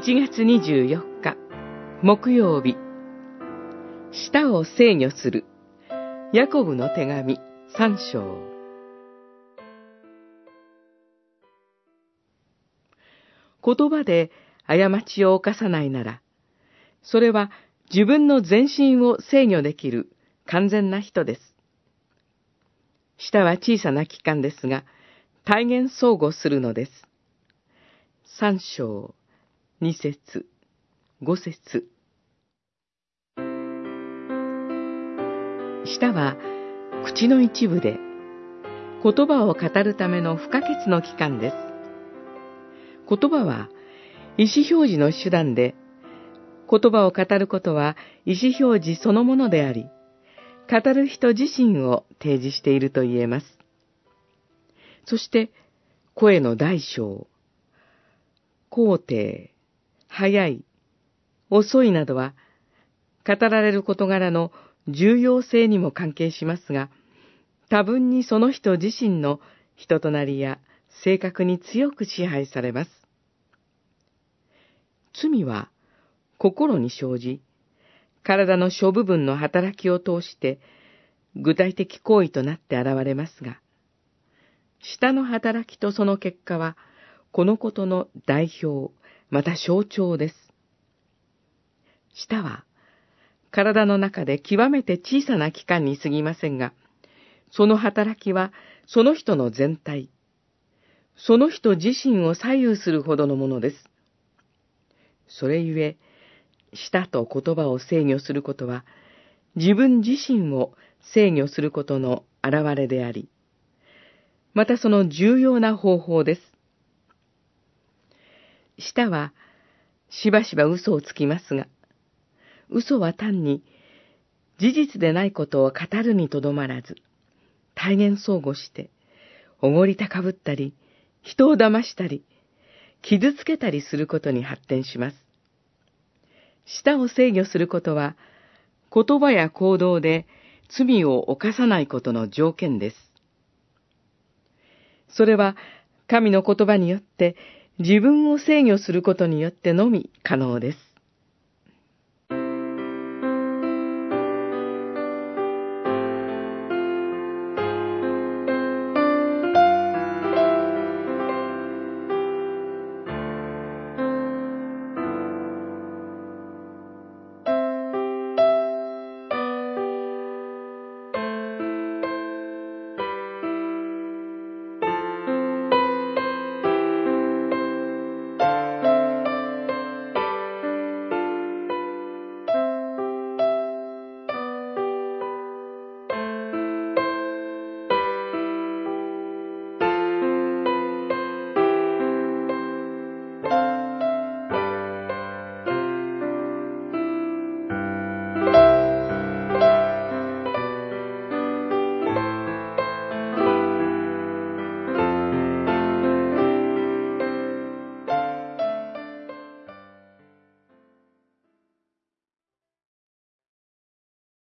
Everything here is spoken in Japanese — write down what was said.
1月24日、木曜日、舌を制御する、ヤコブの手紙3章。言葉で過ちを犯さないなら、それは自分の全身を制御できる完全な人です。舌は小さな器官ですが、体現相互するのです。三章、二節、五節。舌は口の一部で言葉を語るための不可欠の器官です。言葉は意思表示の手段で、言葉を語ることは意思表示そのものであり、語る人自身を提示していると言えます。そして、声の大小、高低、早い、遅いなどは、語られる事柄の重要性にも関係しますが、多分にその人自身の人となりや性格に強く支配されます。罪は心に生じ、体の諸部分の働きを通して具体的行為となって現れますが、舌の働きとその結果は、このことの代表、また象徴です。舌は、体の中で極めて小さな器官に過ぎませんが、その働きはその人の全体、その人自身を左右するほどのものです。それゆえ、舌と言葉を制御することは、自分自身を制御することの表れであり、またその重要な方法です。舌は、しばしば嘘をつきますが、嘘は単に事実でないことを語るにとどまらず、体現相互して、おごり高ぶったり、人を騙したり、傷つけたりすることに発展します。舌を制御することは、言葉や行動で罪を犯さないことの条件です。それは、神の言葉によって自分を制御することによってのみ可能です。